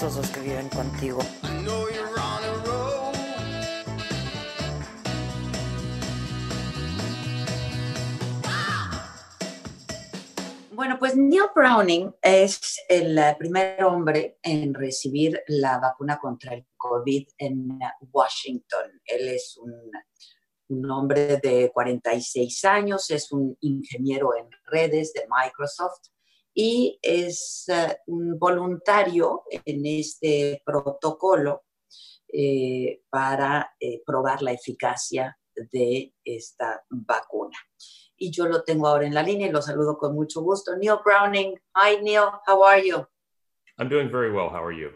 estos dos que viven contigo. Bueno, pues Neil Browning es el eh, primer hombre en recibir la vacuna contra el COVID en Washington. Él es un, un hombre de 46 años, es un ingeniero en redes de Microsoft y es uh, un voluntario en este protocolo eh, para eh, probar la eficacia de esta vacuna. Y yo lo tengo ahora en la línea y lo saludo con mucho gusto. Neil Browning. Hi, Neil. How are you? I'm doing very well. How are you?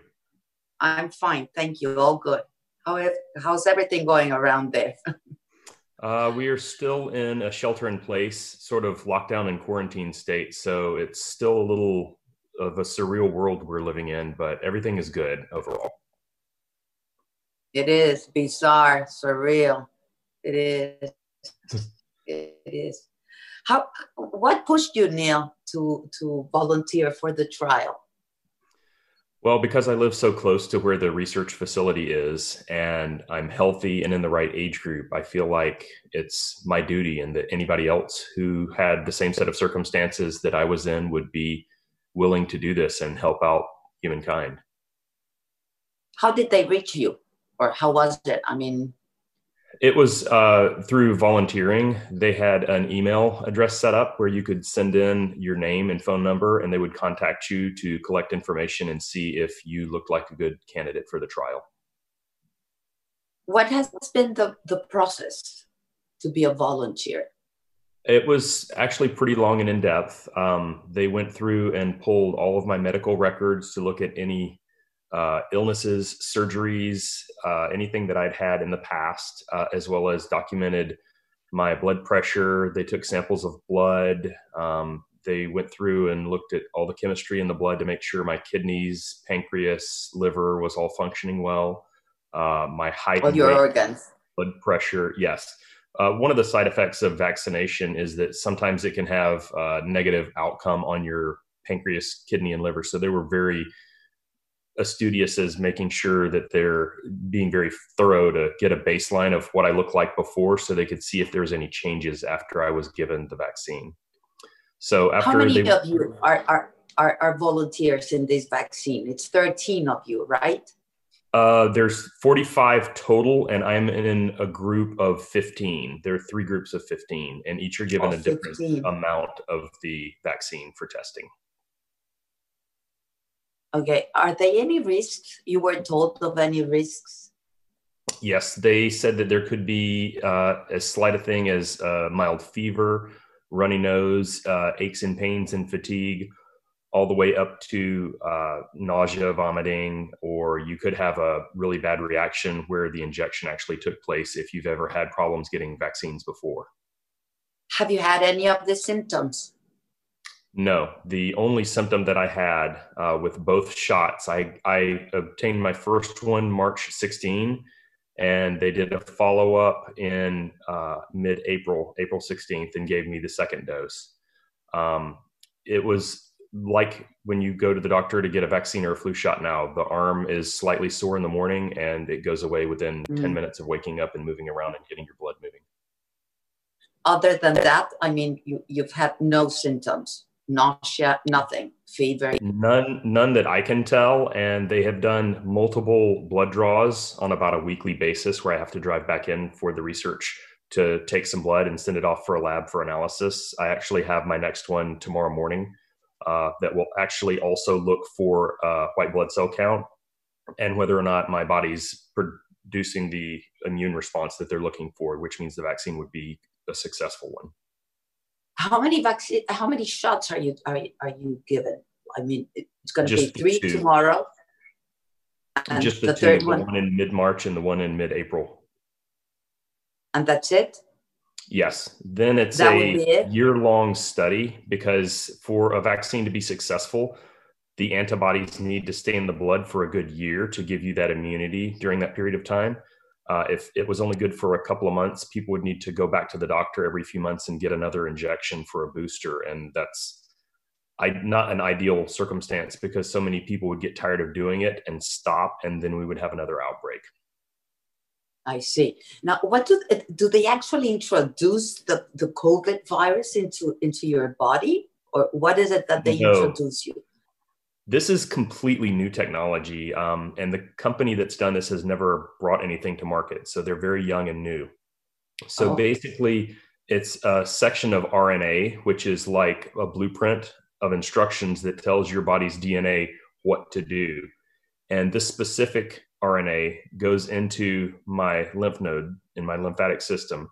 I'm fine. Thank you. All good. How, how's everything going around there? Uh, we are still in a shelter in place, sort of lockdown and quarantine state. So it's still a little of a surreal world we're living in, but everything is good overall. It is bizarre, surreal. It is. it is. How? What pushed you, Neil, to to volunteer for the trial? Well, because I live so close to where the research facility is and I'm healthy and in the right age group, I feel like it's my duty and that anybody else who had the same set of circumstances that I was in would be willing to do this and help out humankind. How did they reach you? Or how was it? I mean, it was uh, through volunteering. They had an email address set up where you could send in your name and phone number, and they would contact you to collect information and see if you looked like a good candidate for the trial. What has been the, the process to be a volunteer? It was actually pretty long and in depth. Um, they went through and pulled all of my medical records to look at any uh, illnesses, surgeries, uh, anything that I'd had in the past, uh, as well as documented my blood pressure. They took samples of blood. Um, they went through and looked at all the chemistry in the blood to make sure my kidneys, pancreas, liver was all functioning well. Uh, my height, all your organs, blood pressure. Yes. Uh, one of the side effects of vaccination is that sometimes it can have a negative outcome on your pancreas, kidney, and liver. So they were very studious as making sure that they're being very thorough to get a baseline of what I look like before so they could see if there's any changes after I was given the vaccine. So after how many they, of you are, are, are, are volunteers in this vaccine? It's 13 of you, right? Uh, there's 45 total, and I'm in a group of 15. There are three groups of 15, and each are given oh, a different amount of the vaccine for testing. Okay. Are there any risks? You were told of any risks? Yes, they said that there could be uh, as slight a thing as uh, mild fever, runny nose, uh, aches and pains and fatigue, all the way up to uh, nausea, vomiting, or you could have a really bad reaction where the injection actually took place if you've ever had problems getting vaccines before. Have you had any of the symptoms? No, the only symptom that I had uh, with both shots, I, I obtained my first one March 16, and they did a follow up in uh, mid April, April 16th, and gave me the second dose. Um, it was like when you go to the doctor to get a vaccine or a flu shot now, the arm is slightly sore in the morning and it goes away within mm. 10 minutes of waking up and moving around and getting your blood moving. Other than that, I mean, you, you've had no symptoms nausea, nothing, fever. None, none that I can tell. And they have done multiple blood draws on about a weekly basis where I have to drive back in for the research to take some blood and send it off for a lab for analysis. I actually have my next one tomorrow morning uh, that will actually also look for uh, white blood cell count and whether or not my body's producing the immune response that they're looking for, which means the vaccine would be a successful one. How many vaccine? How many shots are you are, are you given? I mean, it's going to be three two. tomorrow. Just the, the two, the one, one in mid March and the one in mid April. And that's it. Yes. Then it's that a it? year long study because for a vaccine to be successful, the antibodies need to stay in the blood for a good year to give you that immunity during that period of time. Uh, if it was only good for a couple of months, people would need to go back to the doctor every few months and get another injection for a booster. And that's I, not an ideal circumstance because so many people would get tired of doing it and stop, and then we would have another outbreak. I see. Now, what do do they actually introduce the, the COVID virus into into your body, or what is it that they no. introduce you? This is completely new technology, um, and the company that's done this has never brought anything to market. So they're very young and new. So oh. basically, it's a section of RNA, which is like a blueprint of instructions that tells your body's DNA what to do. And this specific RNA goes into my lymph node in my lymphatic system,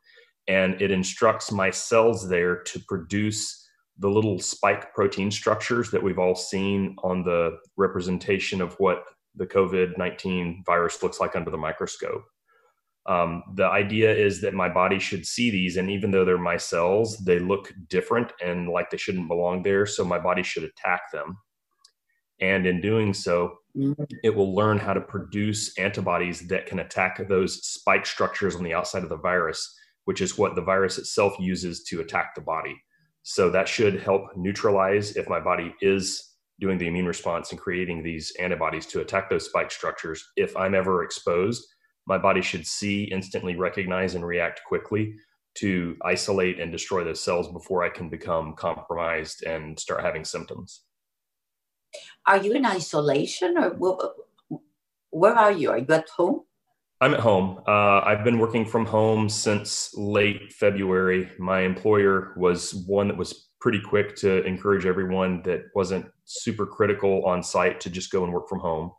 and it instructs my cells there to produce the little spike protein structures that we've all seen on the representation of what the COVID 19 virus looks like under the microscope. Um, the idea is that my body should see these, and even though they're my cells, they look different and like they shouldn't belong there. So my body should attack them. And in doing so, mm-hmm. it will learn how to produce antibodies that can attack those spike structures on the outside of the virus, which is what the virus itself uses to attack the body. So that should help neutralize if my body is doing the immune response and creating these antibodies to attack those spike structures. If I'm ever exposed, my body should see, instantly recognize, and react quickly to isolate and destroy those cells before I can become compromised and start having symptoms. Are you in isolation or where are you? Are you at home? I'm at home. Uh, I've been working from home since late February. My employer was one that was pretty quick to encourage everyone that wasn't super critical on site to just go and work from home.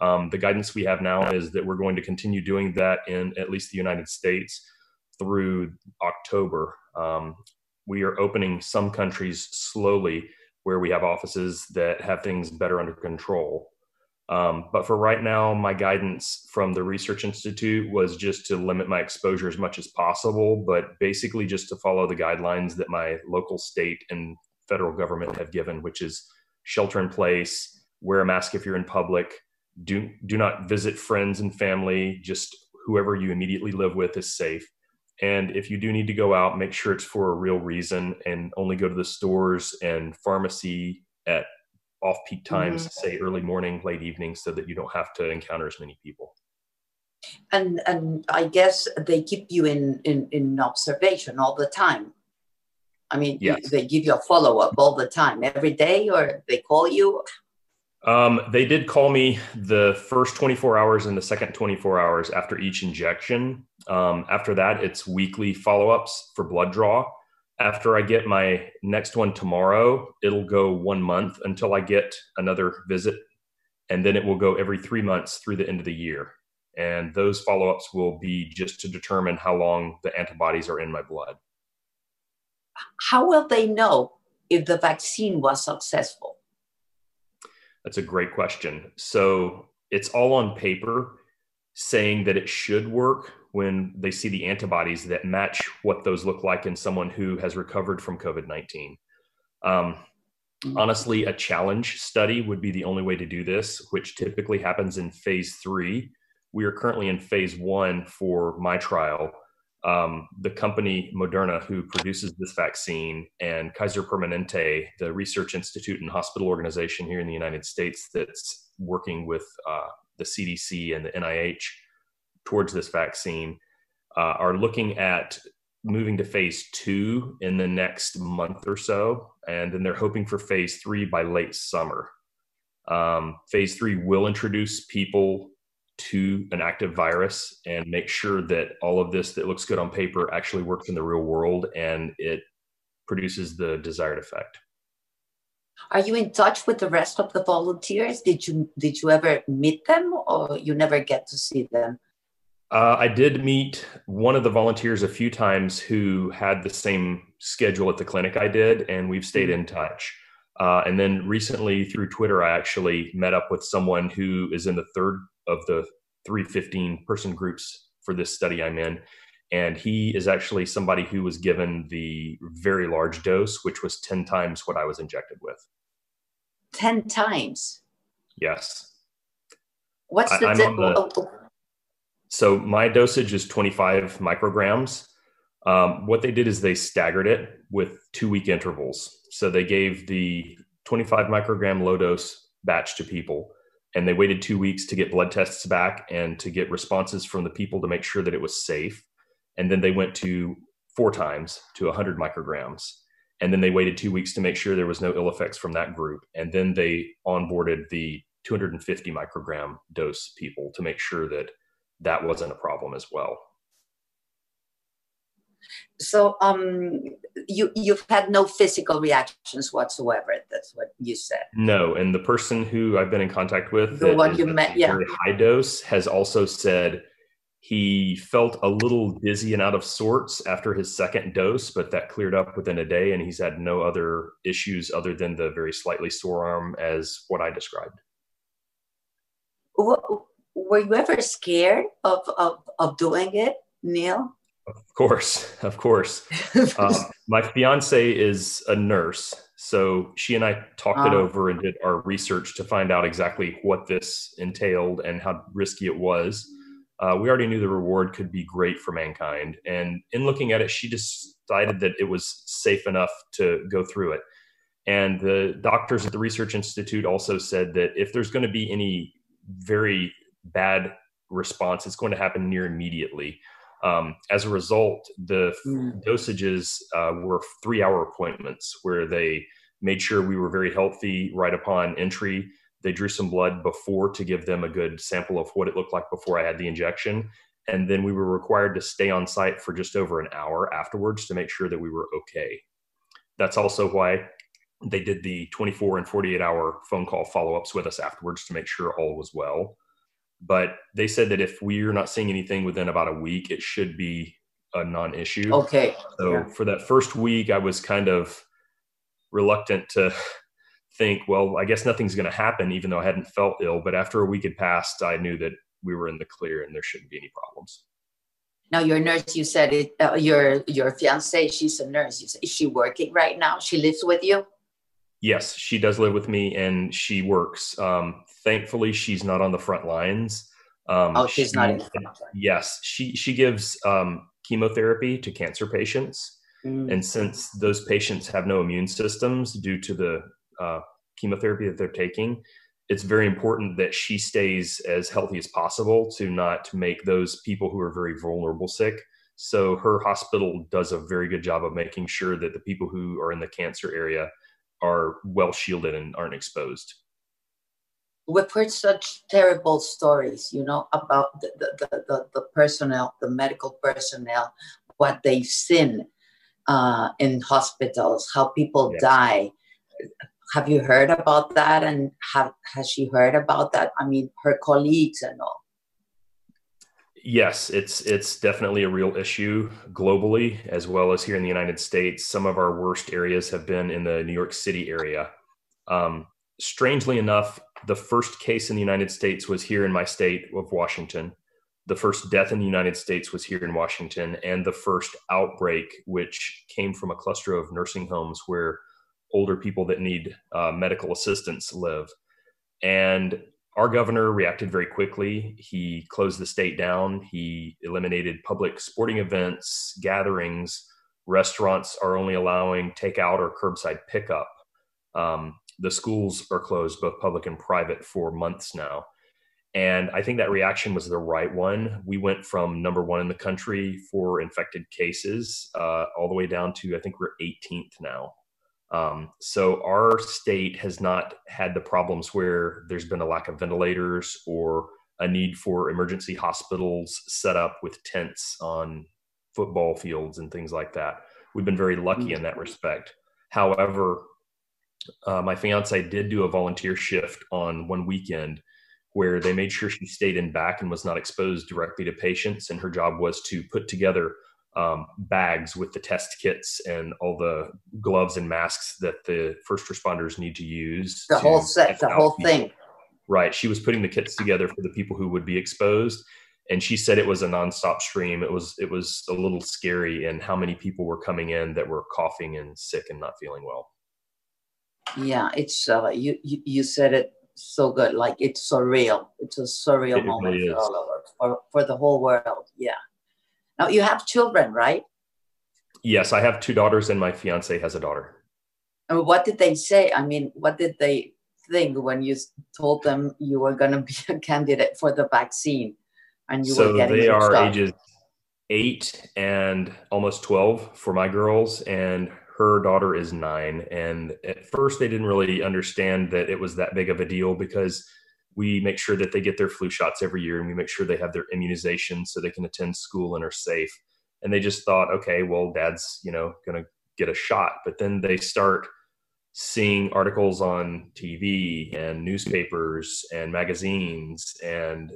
Um, the guidance we have now is that we're going to continue doing that in at least the United States through October. Um, we are opening some countries slowly where we have offices that have things better under control. Um, but for right now, my guidance from the Research Institute was just to limit my exposure as much as possible, but basically just to follow the guidelines that my local, state, and federal government have given, which is shelter in place, wear a mask if you're in public, do do not visit friends and family, just whoever you immediately live with is safe. And if you do need to go out, make sure it's for a real reason and only go to the stores and pharmacy at off peak times, mm-hmm. say early morning, late evening, so that you don't have to encounter as many people. And and I guess they keep you in in, in observation all the time. I mean, yes. they give you a follow up all the time, every day, or they call you. Um, they did call me the first 24 hours and the second 24 hours after each injection. Um, after that, it's weekly follow ups for blood draw after I get my next one tomorrow, it'll go one month until I get another visit. And then it will go every three months through the end of the year. And those follow ups will be just to determine how long the antibodies are in my blood. How will they know if the vaccine was successful? That's a great question. So it's all on paper saying that it should work when they see the antibodies that match what those look like in someone who has recovered from COVID 19. Um, mm-hmm. honestly, a challenge study would be the only way to do this, which typically happens in phase three. We are currently in phase one for my trial. Um, the company Moderna, who produces this vaccine, and Kaiser Permanente, the research institute and hospital organization here in the United States that's working with uh, the CDC and the NIH towards this vaccine uh, are looking at moving to phase two in the next month or so, and then they're hoping for phase three by late summer. Um, phase three will introduce people to an active virus and make sure that all of this that looks good on paper actually works in the real world and it produces the desired effect. Are you in touch with the rest of the volunteers? Did you did you ever meet them, or you never get to see them? Uh, I did meet one of the volunteers a few times who had the same schedule at the clinic I did, and we've stayed in touch. Uh, and then recently through Twitter, I actually met up with someone who is in the third of the 315 person groups for this study I'm in. And he is actually somebody who was given the very large dose, which was 10 times what I was injected with. 10 times? Yes. What's the, oh. So my dosage is 25 micrograms. Um, what they did is they staggered it with two week intervals. So they gave the 25 microgram low dose batch to people and they waited two weeks to get blood tests back and to get responses from the people to make sure that it was safe. And then they went to four times to 100 micrograms. And then they waited two weeks to make sure there was no ill effects from that group. And then they onboarded the 250 microgram dose people to make sure that that wasn't a problem as well. So um, you you've had no physical reactions whatsoever. That's what you said. No, and the person who I've been in contact with, the one you met, yeah, high dose, has also said he felt a little dizzy and out of sorts after his second dose, but that cleared up within a day, and he's had no other issues other than the very slightly sore arm, as what I described. Were you ever scared of of, of doing it, Neil? Of course, of course. um, my fiance is a nurse, so she and I talked it ah. over and did our research to find out exactly what this entailed and how risky it was. Uh, we already knew the reward could be great for mankind, and in looking at it, she decided that it was safe enough to go through it. And the doctors at the Research Institute also said that if there's going to be any very bad response, it's going to happen near immediately. Um, as a result, the mm. dosages uh, were three hour appointments where they made sure we were very healthy right upon entry. They drew some blood before to give them a good sample of what it looked like before I had the injection. And then we were required to stay on site for just over an hour afterwards to make sure that we were okay. That's also why they did the 24 and 48 hour phone call follow ups with us afterwards to make sure all was well. But they said that if we're not seeing anything within about a week, it should be a non-issue. Okay. So yeah. for that first week, I was kind of reluctant to think, well, I guess nothing's going to happen, even though I hadn't felt ill. But after a week had passed, I knew that we were in the clear and there shouldn't be any problems. Now, your nurse, you said it. Uh, your your fiance, she's a nurse. You said, is she working right now? She lives with you. Yes, she does live with me, and she works. Um, thankfully, she's not on the front lines. Um, oh, she's she, not in the front lines. Yes, she she gives um, chemotherapy to cancer patients, mm. and since those patients have no immune systems due to the uh, chemotherapy that they're taking, it's very important that she stays as healthy as possible to not make those people who are very vulnerable sick. So her hospital does a very good job of making sure that the people who are in the cancer area are well shielded and aren't exposed. We've heard such terrible stories, you know, about the, the, the, the personnel, the medical personnel, what they've seen uh, in hospitals, how people die. Have you heard about that? And have, has she heard about that? I mean, her colleagues and all yes, it's it's definitely a real issue globally as well as here in the United States. Some of our worst areas have been in the New York City area. Um, strangely enough, the first case in the United States was here in my state of Washington. The first death in the United States was here in Washington, and the first outbreak, which came from a cluster of nursing homes where older people that need uh, medical assistance live. And our governor reacted very quickly. He closed the state down. He eliminated public sporting events, gatherings. Restaurants are only allowing takeout or curbside pickup. Um, the schools are closed, both public and private, for months now. And I think that reaction was the right one. We went from number one in the country for infected cases uh, all the way down to, I think we're 18th now. Um, so our state has not had the problems where there's been a lack of ventilators or a need for emergency hospitals set up with tents on football fields and things like that. We've been very lucky in that respect. However, uh, my fiance did do a volunteer shift on one weekend where they made sure she stayed in back and was not exposed directly to patients. And her job was to put together um, bags with the test kits and all the gloves and masks that the first responders need to use. The to whole set, the whole people. thing. Right. She was putting the kits together for the people who would be exposed. And she said it was a nonstop stream. It was it was a little scary and how many people were coming in that were coughing and sick and not feeling well. Yeah, it's uh, you, you you said it so good. Like it's surreal. It's a surreal It moment really for all of us, for, for the whole world. Yeah. Now you have children, right? Yes, I have two daughters and my fiance has a daughter. And what did they say? I mean, what did they think when you told them you were going to be a candidate for the vaccine and you so were getting they are stuff? ages eight and almost 12 for my girls and her daughter is nine and at first they didn't really understand that it was that big of a deal because we make sure that they get their flu shots every year and we make sure they have their immunizations so they can attend school and are safe. And they just thought okay well dad's you know going to get a shot. But then they start seeing articles on tv and newspapers and magazines and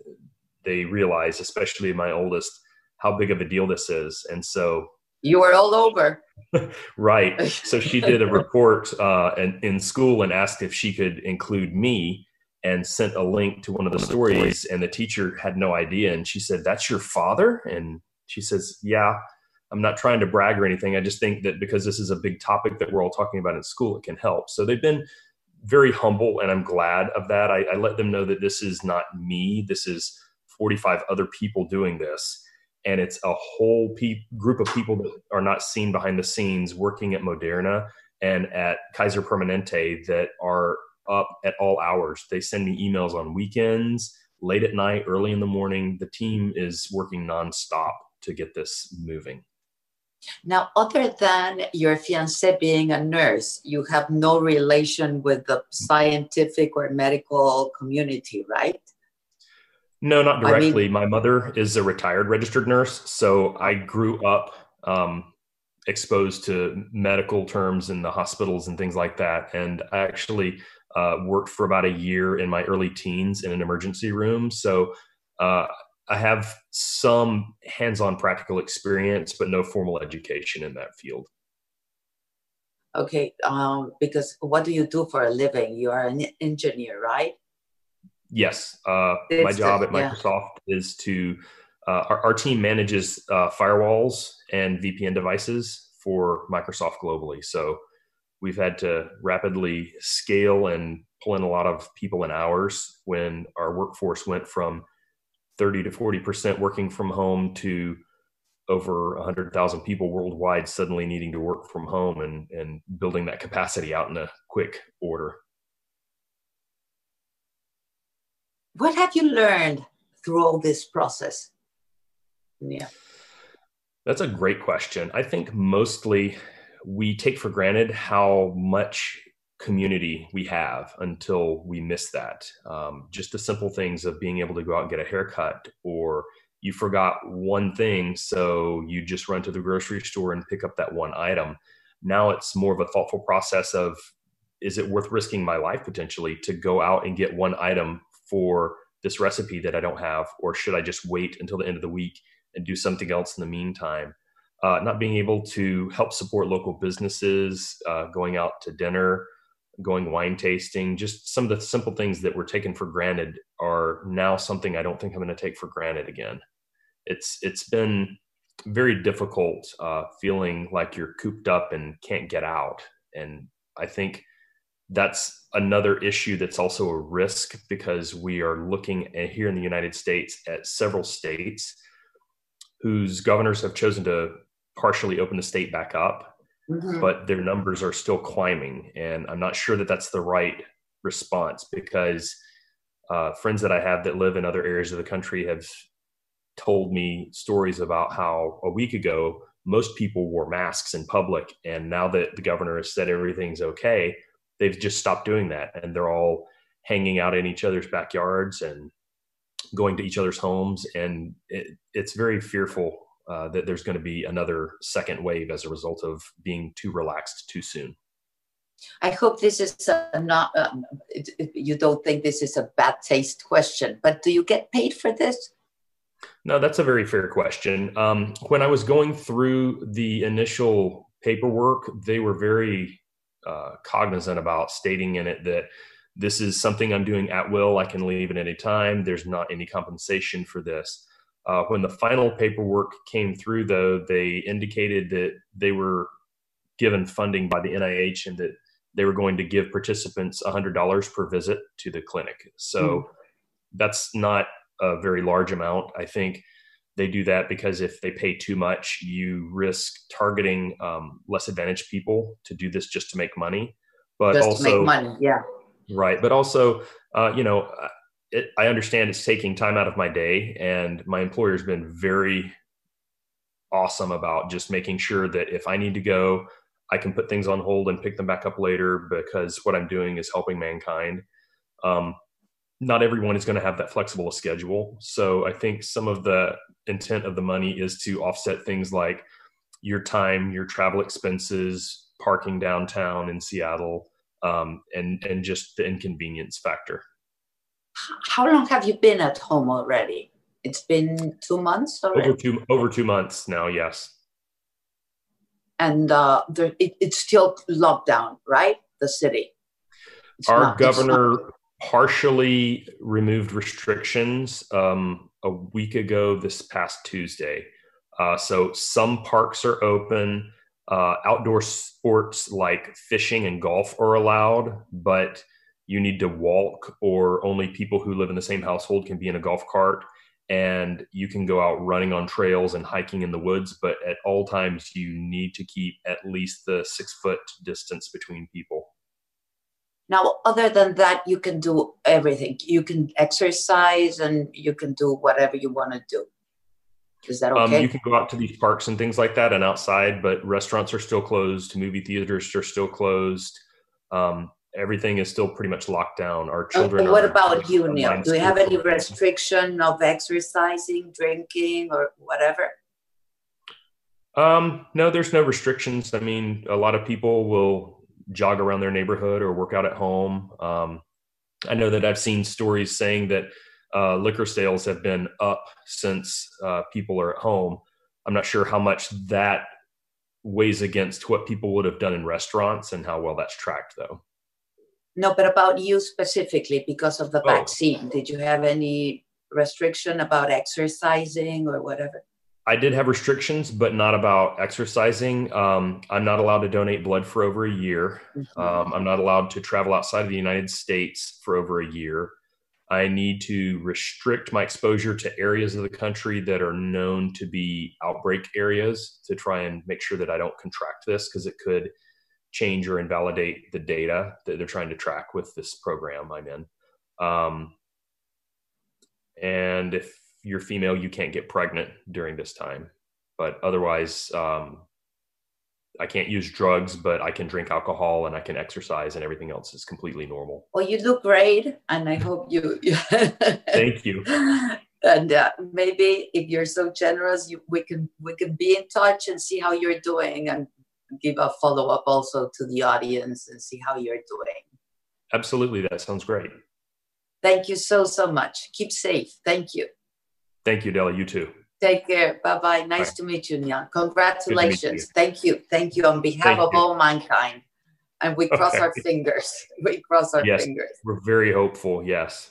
they realize especially my oldest how big of a deal this is. And so You were all over. right. So she did a report uh, in, in school and asked if she could include me and sent a link to one of the stories. and the teacher had no idea and she said that's your father? And she says yeah i'm not trying to brag or anything. I just think that because this is a big topic that we're all talking about in school it can help. So they've been very humble and i'm glad of that. I, I let them know that this is not me. This is 45 other people doing this and it's a whole pe- group of people that are not seen behind the scenes working at Moderna and at Kaiser Permanente that are up at all hours. They send me emails on weekends, late at night, early in the morning. The team is working nonstop to get this moving. Now, other than your fiance being a nurse, you have no relation with the scientific or medical community, right? No, not I mean- directly. My mother is a retired registered nurse, so I grew up um, exposed to medical terms in the hospitals and things like that. And I actually uh, worked for about a year in my early teens in an emergency room. So uh, I have some hands-on practical experience, but no formal education in that field. Okay, um, because what do you do for a living? You are an engineer, right? Yes, uh, my job at yeah. Microsoft is to uh, our, our team manages uh, firewalls and VPN devices for Microsoft globally. So we've had to rapidly scale and pull in a lot of people and hours when our workforce went from 30 to 40 percent working from home to over 100,000 people worldwide suddenly needing to work from home and, and building that capacity out in a quick order. What have you learned through all this process? Yeah. That's a great question. I think mostly we take for granted how much community we have until we miss that. Um, just the simple things of being able to go out and get a haircut, or you forgot one thing, so you just run to the grocery store and pick up that one item. Now it's more of a thoughtful process of is it worth risking my life potentially to go out and get one item for this recipe that I don't have, or should I just wait until the end of the week and do something else in the meantime. Uh, not being able to help support local businesses, uh, going out to dinner, going wine tasting, just some of the simple things that were taken for granted are now something I don't think I'm going to take for granted again. It's it's been very difficult uh, feeling like you're cooped up and can't get out, and I think that's another issue that's also a risk because we are looking at, here in the United States at several states whose governors have chosen to partially open the state back up, Mhm. but their numbers are still climbing. And I'm not sure that that's the right response because uh, friends that I have that live in other areas of the country have told me stories about how a week ago most people wore masks in public, and now that the governor has said everything's okay, they've just stopped doing that, and they're all hanging out in each other's backyards and going to each other's homes, and it, it's very fearful uh, that there's going to be another second wave as a result of being too relaxed too soon. I hope this is not, um, you don't think this is a bad taste question, but do you get paid for this? No, that's a very fair question. Um, when I was going through the initial paperwork, they were very uh, cognizant about stating in it that this is something I'm doing at will. I can leave at any time. There's not any compensation for this. Uh, when the final paperwork came through, though, they indicated that they were given funding by the NIH and that they were going to give participants $100 per visit to the clinic. So mm. that's not a very large amount. I think they do that because if they pay too much, you risk targeting um, less advantaged people to do this just to make money. But just also, money, yeah. Right. But also, uh, you know, it, I understand it's taking time out of my day, and my employer's been very awesome about just making sure that if I need to go, I can put things on hold and pick them back up later because what I'm doing is helping mankind. Um, not everyone is going to have that flexible schedule. So I think some of the intent of the money is to offset things like your time, your travel expenses, parking downtown in Seattle, um, and and just the inconvenience factor. How long have you been at home already? It's been two months already. Over two over two months now. Yes. And uh, there, it, it's still lockdown, right? The city. It's Our not, governor partially removed restrictions um, a week ago this past Tuesday. Uh, so some parks are open. Uh, outdoor sports like fishing and golf are allowed, but you need to walk, or only people who live in the same household can be in a golf cart. And you can go out running on trails and hiking in the woods, but at all times you need to keep at least the six foot distance between people. Now, other than that, you can do everything. You can exercise and you can do whatever you want to do. Is that um, okay? Um, you can go out to these parks and things like that and outside, but restaurants are still closed. Movie theaters are still closed. Um, everything is still pretty much locked down. Our children. what about you, Neil? Do you have any restriction of exercising, drinking, or whatever? Um, no, there's no restrictions. I mean, a lot of people will jog around their neighborhood or work out at home. Um, I know that I've seen stories saying that uh, liquor sales have been up since uh, people are at home. I'm not sure how much that weighs against what people would have done in restaurants and how well that's tracked, though. No, but about you specifically, because of the oh. vaccine, did you have any restriction about exercising or whatever? I did have restrictions, but not about exercising. Um, I'm not allowed to donate blood for over a year. Mm-hmm. Um, I'm not allowed to travel outside of the United States for over a year. I need to restrict my exposure to areas of the country that are known to be outbreak areas to try and make sure that I don't contract this because it could change or invalidate the data that they're trying to track with this program I'm in. Um, and if you're female, you can't get pregnant during this time. But otherwise, um, I can't use drugs, but I can drink alcohol and I can exercise, and everything else is completely normal. Well, you look great, and I hope you. Thank you. And uh, maybe if you're so generous, you, we can we can be in touch and see how you're doing, and give a follow up also to the audience and see how you're doing. Absolutely, that sounds great. Thank you so so much. Keep safe. Thank you. Thank you, Adela. You too. Take care. Bye bye. Nice bye. to meet you, Neil. Congratulations. You. Thank you. Thank you on behalf Thank of you. all mankind. And we cross okay. our fingers. We cross our yes, fingers. We're very hopeful. Yes.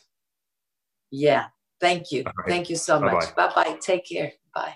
Yeah. Thank you. Right. Thank you so much. Bye bye. Take care. Bye.